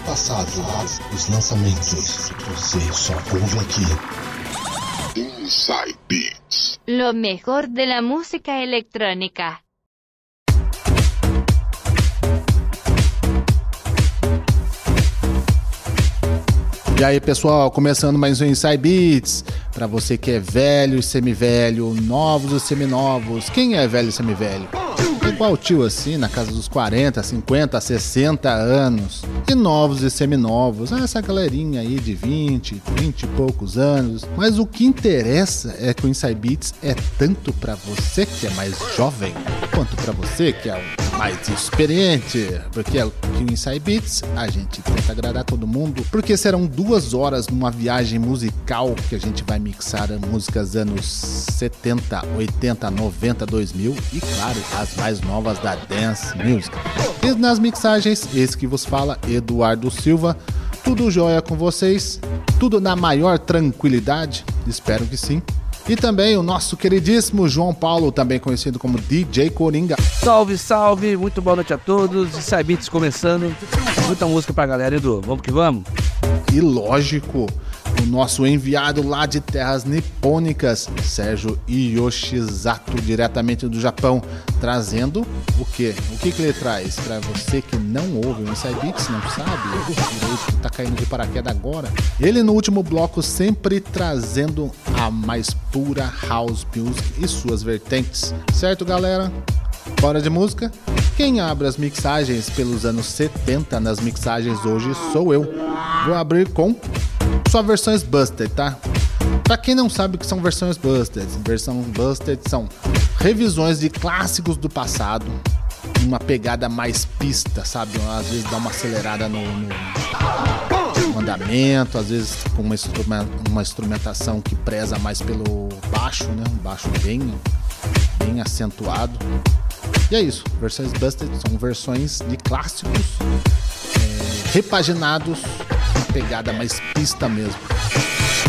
passado, os lançamentos. Você só ouve aqui. Inside Beats. Lo mejor de la música electrónica. E aí, pessoal, começando mais um Inside Beats. Para você que é velho e semi-velho, novos e seminovos. Quem é velho e semi-velho? Igual tio assim, na casa dos 40, 50, 60 anos. E novos e seminovos, ah, essa galerinha aí de 20, 20 e poucos anos. Mas o que interessa é que o Inside Beats é tanto para você que é mais jovem, quanto para você que é mais experiente. Porque é o que o Inside Beats a gente tenta agradar todo mundo. Porque serão duas horas numa viagem musical que a gente vai mixar músicas anos 70, 80, 90, 2000 e, claro, as mais novas da Dance Music. E nas mixagens, esse que vos fala, Eduardo Silva. Tudo jóia com vocês? Tudo na maior tranquilidade? Espero que sim. E também o nosso queridíssimo João Paulo, também conhecido como DJ Coringa. Salve, salve, muito boa noite a todos. Cybeats começando. Muita música pra galera, Edu. Vamos que vamos? E lógico, o nosso enviado lá de terras nipônicas, Sérgio Yoshizato, diretamente do Japão, trazendo o quê? O que, que ele traz? Para você que não ouve o Inside Beats, não sabe, direito, tá caindo de paraquedas agora. Ele no último bloco sempre trazendo a mais pura house music e suas vertentes. Certo, galera? Bora de música? Quem abre as mixagens pelos anos 70 nas mixagens hoje sou eu. Vou abrir com só versões busted, tá? Pra quem não sabe o que são versões busted, versão busted são revisões de clássicos do passado, uma pegada mais pista, sabe? Às vezes dá uma acelerada no, no andamento, às vezes com uma, uma instrumentação que preza mais pelo baixo, né? Um baixo bem, bem acentuado. E é isso, versões busted são versões de clássicos é, repaginados pegada mais pista mesmo.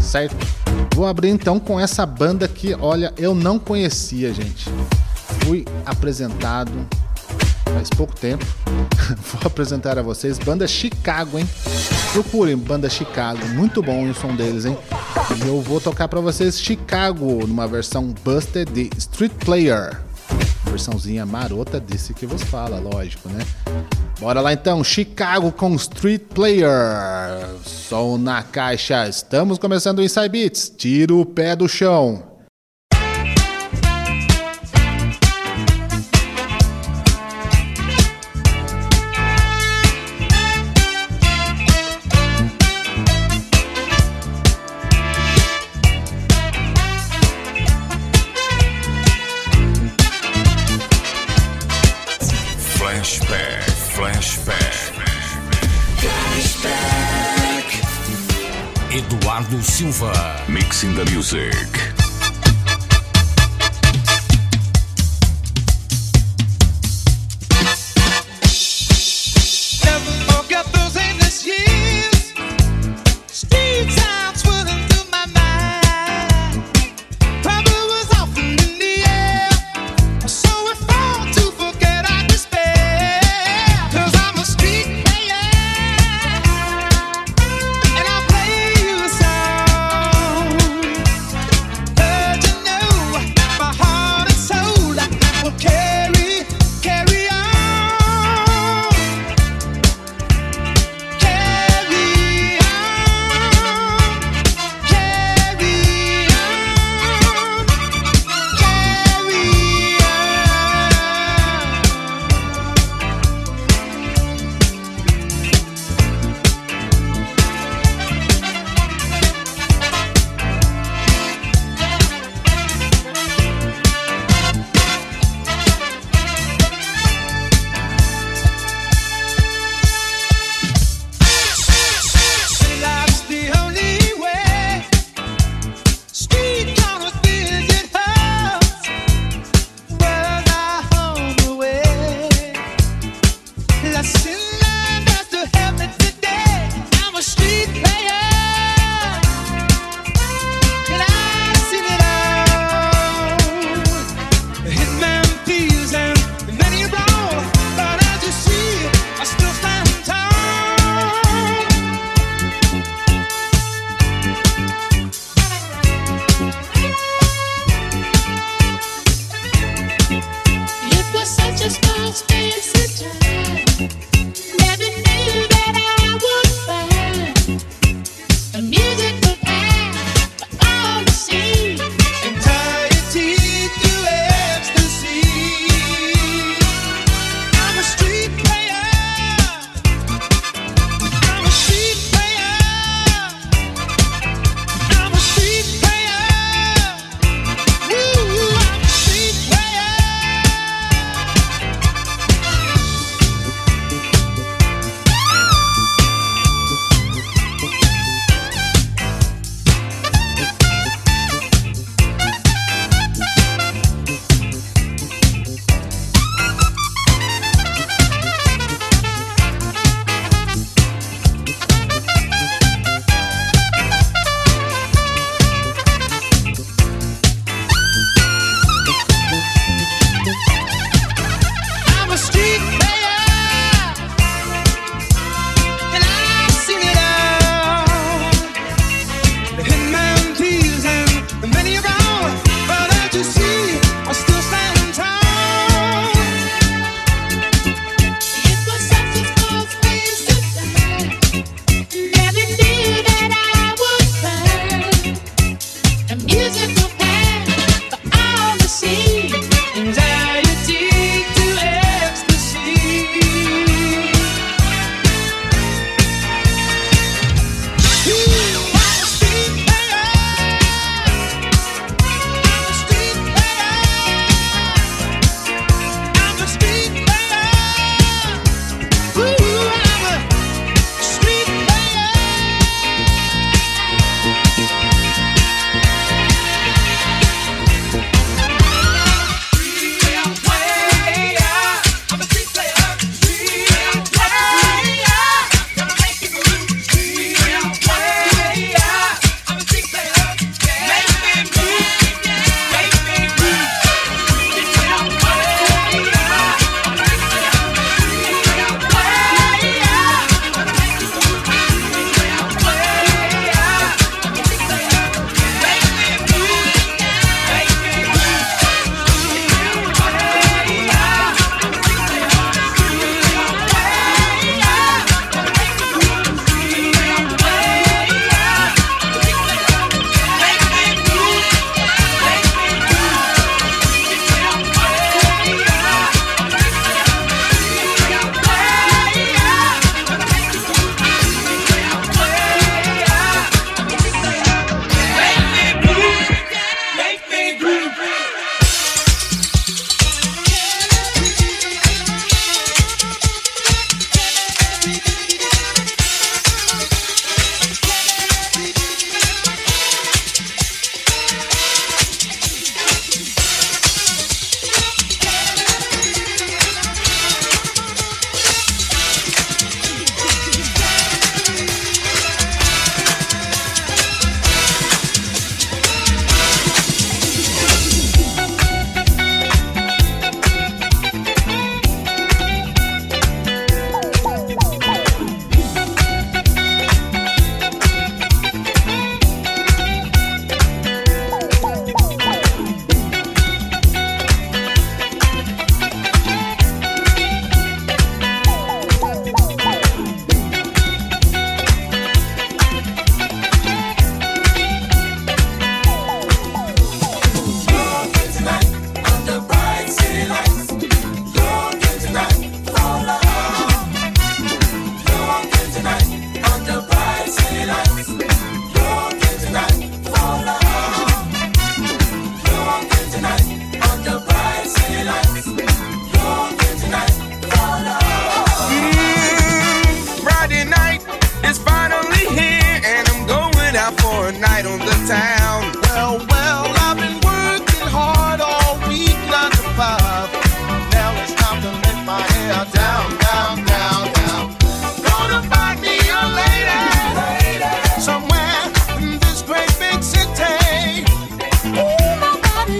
Certo? Vou abrir então com essa banda que, olha, eu não conhecia, gente. Fui apresentado faz pouco tempo. Vou apresentar a vocês banda Chicago, hein? Procurem banda Chicago, muito bom o som deles, hein? E eu vou tocar para vocês Chicago numa versão Busted de Street Player. Versãozinha marota desse que vos fala, lógico, né? Bora lá então, Chicago com Street Player. Som na caixa. Estamos começando o Inside Beats. Tira o pé do chão. Silva. Mixing the music.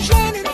gêne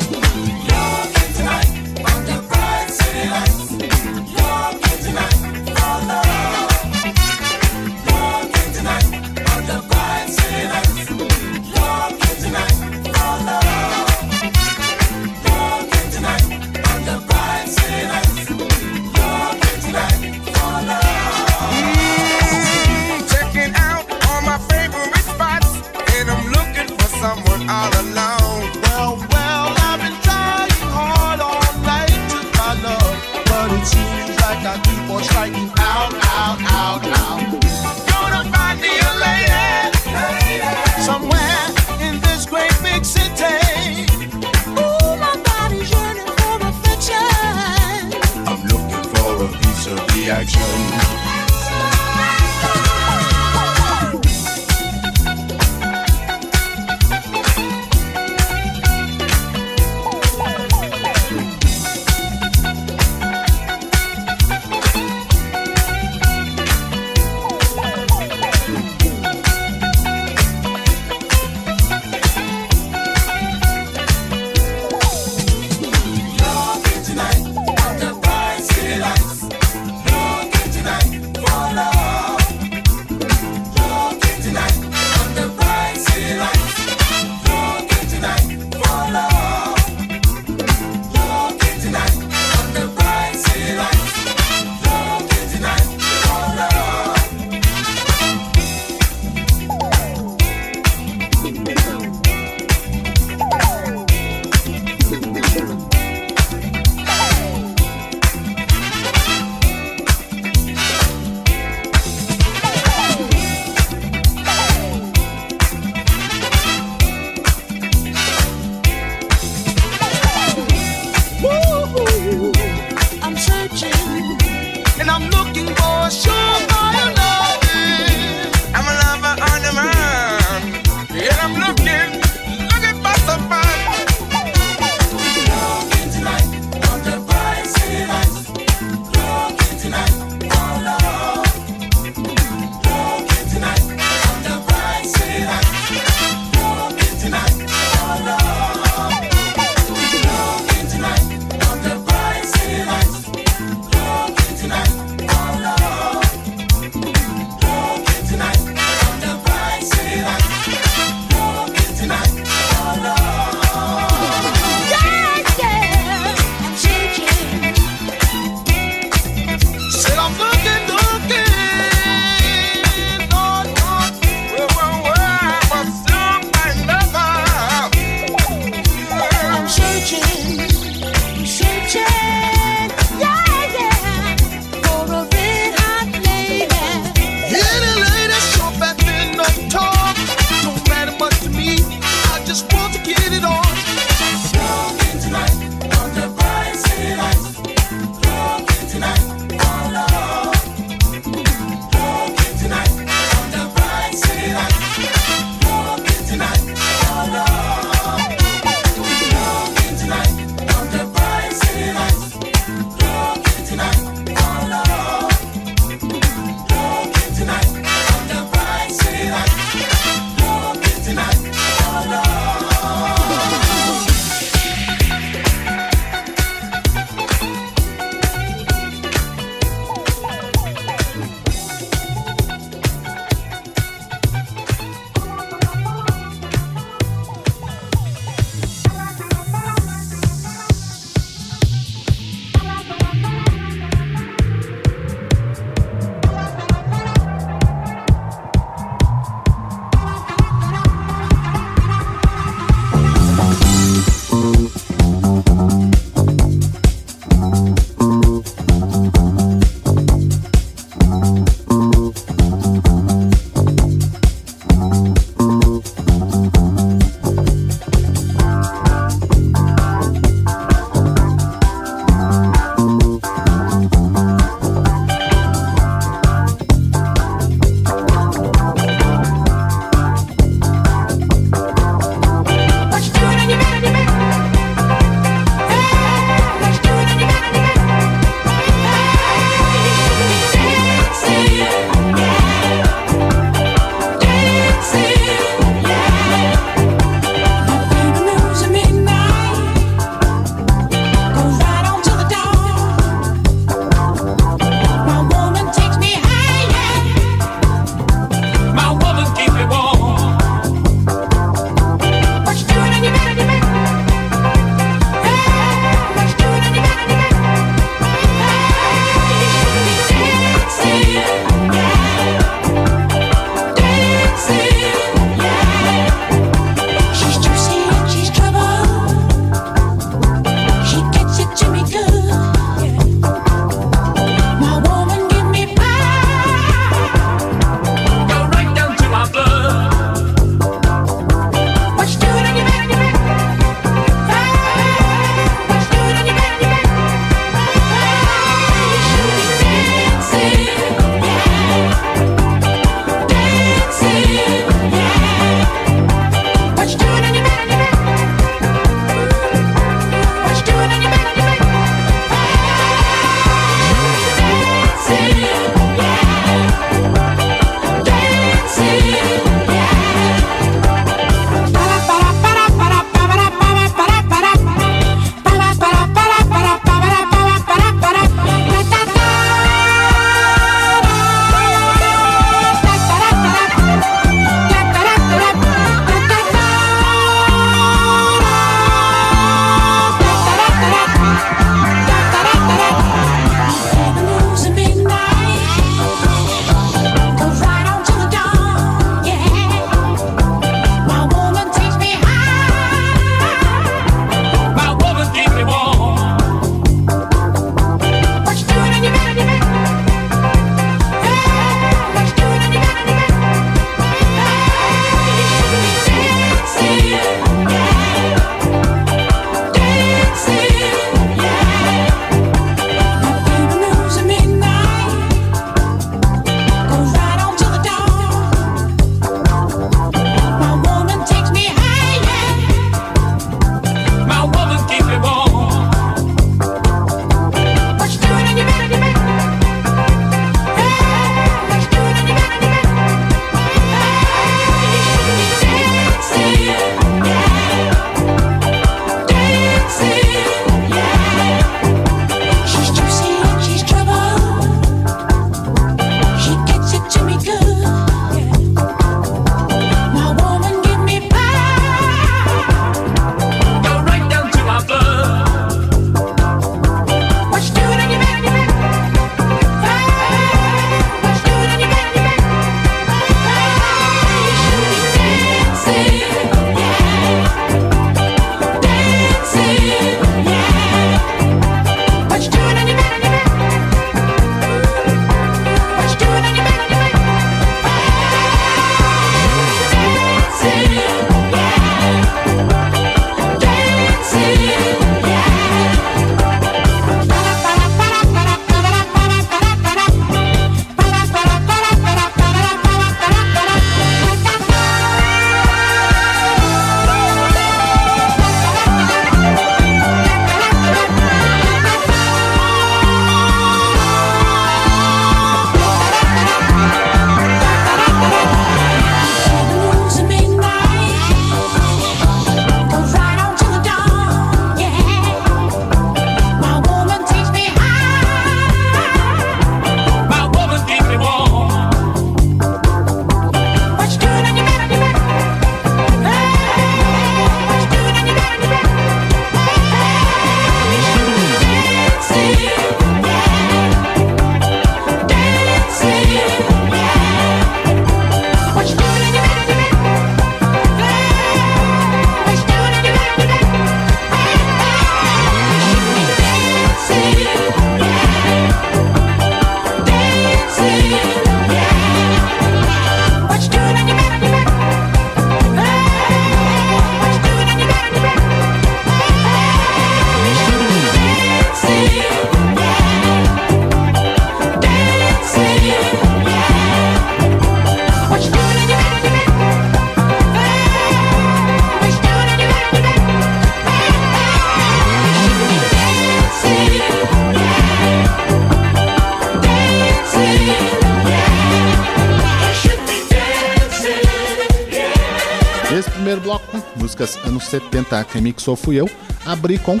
músicas anos 70, quem mixou fui eu. Abri com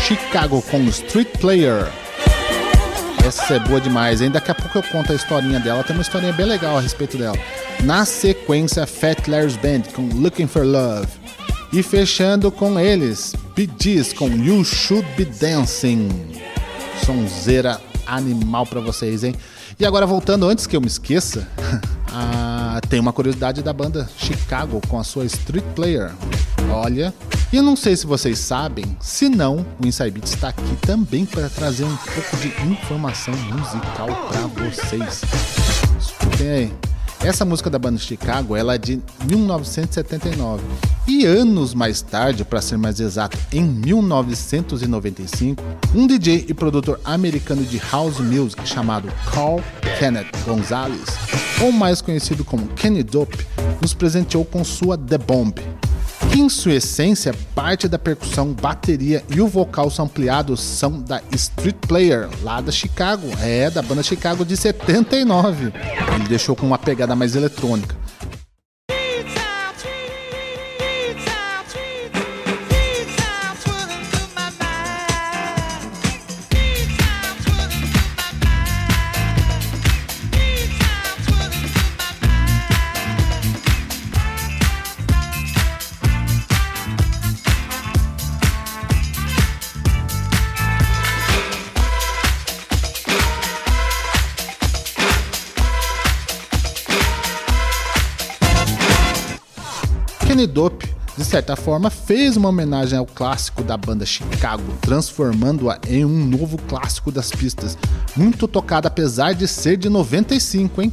Chicago com Street Player. Essa é boa demais, hein? Daqui a pouco eu conto a historinha dela, tem uma historinha bem legal a respeito dela. Na sequência, Fat Larry's Band com Looking for Love. E fechando com eles, Bee com You Should Be Dancing. Sonzeira animal pra vocês, hein? E agora voltando, antes que eu me esqueça, ah, tem uma curiosidade da banda Chicago com a sua Street Player. Olha, e eu não sei se vocês sabem, se não, o Inside Beats está aqui também para trazer um pouco de informação musical para vocês. Escutem aí. Essa música da banda Chicago ela é de 1979 e anos mais tarde, para ser mais exato, em 1995, um DJ e produtor americano de house music chamado Carl Kenneth Gonzalez, ou mais conhecido como Kenny Dope, nos presenteou com sua The Bomb, em sua essência parte da percussão, bateria e o vocal ampliados são da Street Player, lá da Chicago, é, da banda Chicago de 79. Ele deixou com uma pegada mais eletrônica. Kenny Dope, de certa forma, fez uma homenagem ao clássico da banda Chicago, transformando-a em um novo clássico das pistas, muito tocada apesar de ser de 95, hein?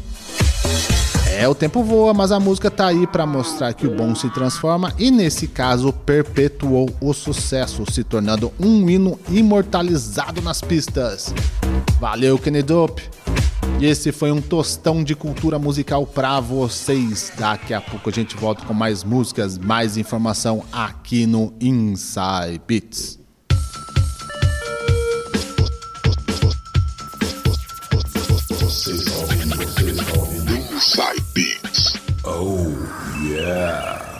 É, o tempo voa, mas a música tá aí para mostrar que o bom se transforma e nesse caso perpetuou o sucesso, se tornando um hino imortalizado nas pistas. Valeu, Kenny Dope! E esse foi um tostão de cultura musical pra vocês. Daqui a pouco a gente volta com mais músicas, mais informação aqui no Inside Beats. Você está ouvindo, você está ouvindo Inside Beats. Oh, yeah.